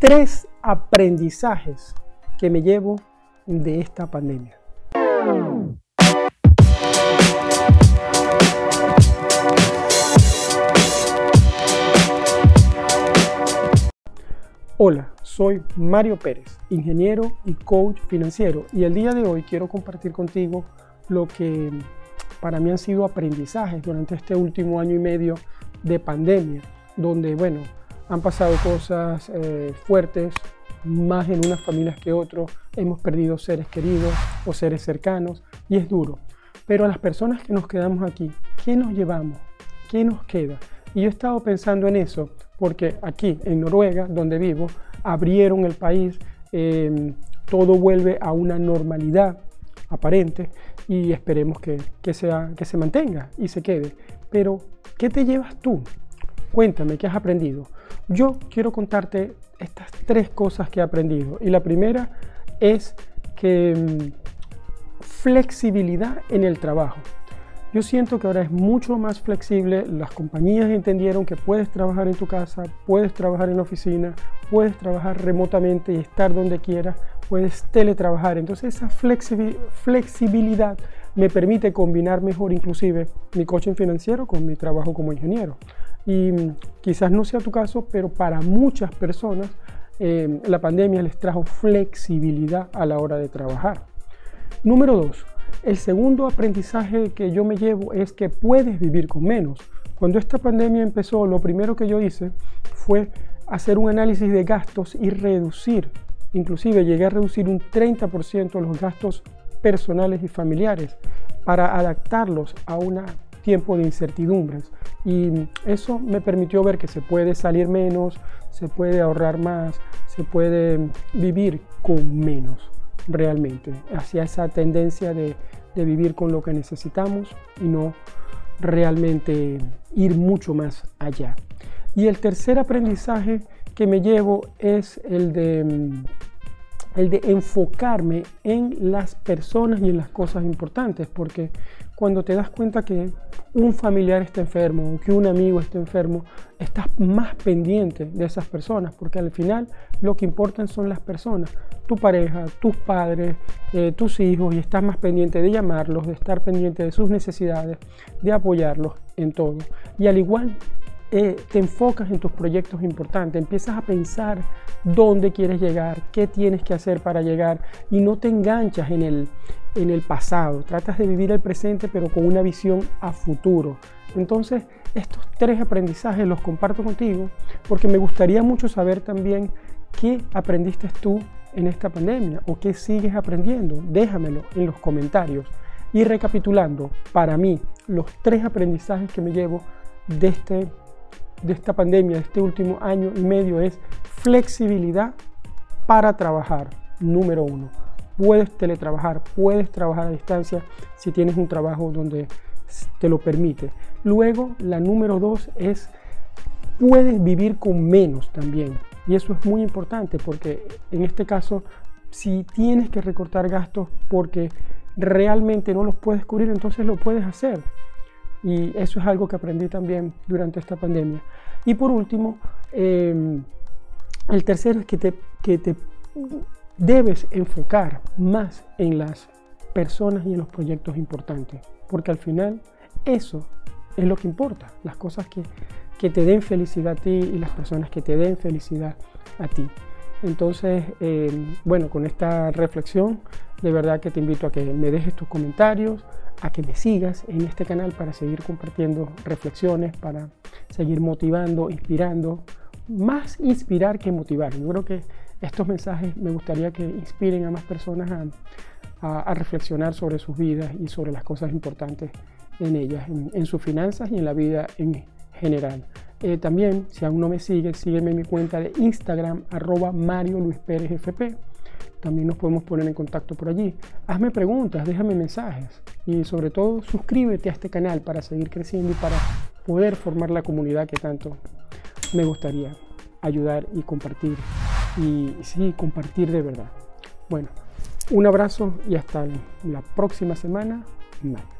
tres aprendizajes que me llevo de esta pandemia. Hola, soy Mario Pérez, ingeniero y coach financiero y el día de hoy quiero compartir contigo lo que para mí han sido aprendizajes durante este último año y medio de pandemia, donde, bueno, han pasado cosas eh, fuertes, más en unas familias que otros, hemos perdido seres queridos o seres cercanos y es duro. Pero a las personas que nos quedamos aquí, ¿qué nos llevamos? ¿Qué nos queda? Y yo he estado pensando en eso porque aquí en Noruega, donde vivo, abrieron el país, em, todo vuelve a una normalidad aparente y esperemos que, sea, que se mantenga y se quede. Pero, ¿qué te llevas tú? Cuéntame, ¿qué has aprendido? Yo quiero contarte estas tres cosas que he aprendido. Y la primera es que em, flexibilidad en el trabajo. Yo siento que ahora es mucho más flexible, las compañías entendieron que puedes trabajar en tu casa, puedes trabajar en la oficina, puedes trabajar remotamente y estar donde quieras, puedes teletrabajar. Entonces esa flexibilidad me permite combinar mejor inclusive mi coaching financiero con mi trabajo como ingeniero. Y quizás no sea tu caso, pero para muchas personas eh, la pandemia les trajo flexibilidad a la hora de trabajar. Número dos, el segundo aprendizaje que yo me llevo es que puedes vivir con menos. Cuando esta pandemia empezó, lo primero que yo hice fue hacer un análisis de gastos y reducir, inclusive llegué a reducir un 30% los gastos personales y familiares para adaptarlos a un tiempo de incertidumbres. Y eso me permitió ver que se puede salir menos, se puede ahorrar más, se puede vivir con menos realmente, hacia esa tendencia de, vivir con lo que necesitamos y no realmente ir mucho más allá. Y el tercer aprendizaje que me llevo es el de, mm, el de enfocarme en las personas y en las cosas importantes, porque cuando te das cuenta que un familiar está enfermo o que un amigo está enfermo, estás más pendiente de esas personas, porque al final lo que importan son las personas, tu pareja, tus padres, eh, tus hijos, y estás más pendiente de llamarlos, de estar pendiente de sus necesidades, de apoyarlos en todo. Y al igual eh, te enfocas en tus proyectos importantes, empiezas a pensar dónde quieres llegar, qué tienes que hacer para llegar y no te enganchas en el, en el pasado, tratas de vivir el presente pero con una visión a futuro. Entonces, estos tres aprendizajes los comparto contigo porque me gustaría mucho saber también qué aprendiste tú en esta pandemia o qué sigues aprendiendo. Déjamelo en los comentarios. Y recapitulando, para mí, los tres aprendizajes que me llevo de este de esta pandemia, de este último año y medio, es flexibilidad para trabajar, número uno. Puedes teletrabajar, puedes trabajar a distancia si tienes un trabajo donde te lo permite. Luego, la número dos es, puedes vivir con menos también. Y eso es muy importante porque en este caso, si tienes que recortar gastos porque realmente no los puedes cubrir, entonces lo puedes hacer. Y eso es algo que aprendí también durante esta pandemia. Y por último, em, el tercero es que te, que te debes enfocar más en las personas y en los proyectos importantes, porque al final eso es lo que importa, las cosas que, que te den felicidad a ti y las personas que te den felicidad a ti. Entonces, em, bueno, con esta reflexión, de verdad que te invito a que me dejes tus comentarios, a que me sigas en este canal para seguir compartiendo reflexiones, para seguir motivando, inspirando, más inspirar que motivar. Yo creo que estos mensajes me gustaría que inspiren a más personas a, reflexionar sobre sus vidas y sobre las cosas importantes en ellas, en, sus finanzas y en la vida en general. Eh, también, si aún no me sigues, sígueme en mi cuenta de Instagram, arroba Mario Luis Pérez FP también nos podemos poner en contacto por allí. Hazme preguntas, déjame mensajes y sobre todo suscríbete a este canal para seguir creciendo y para poder formar la comunidad que tanto me gustaría ayudar y compartir. Y sí, compartir de verdad. Bueno, un abrazo y hasta la próxima semana. Bye.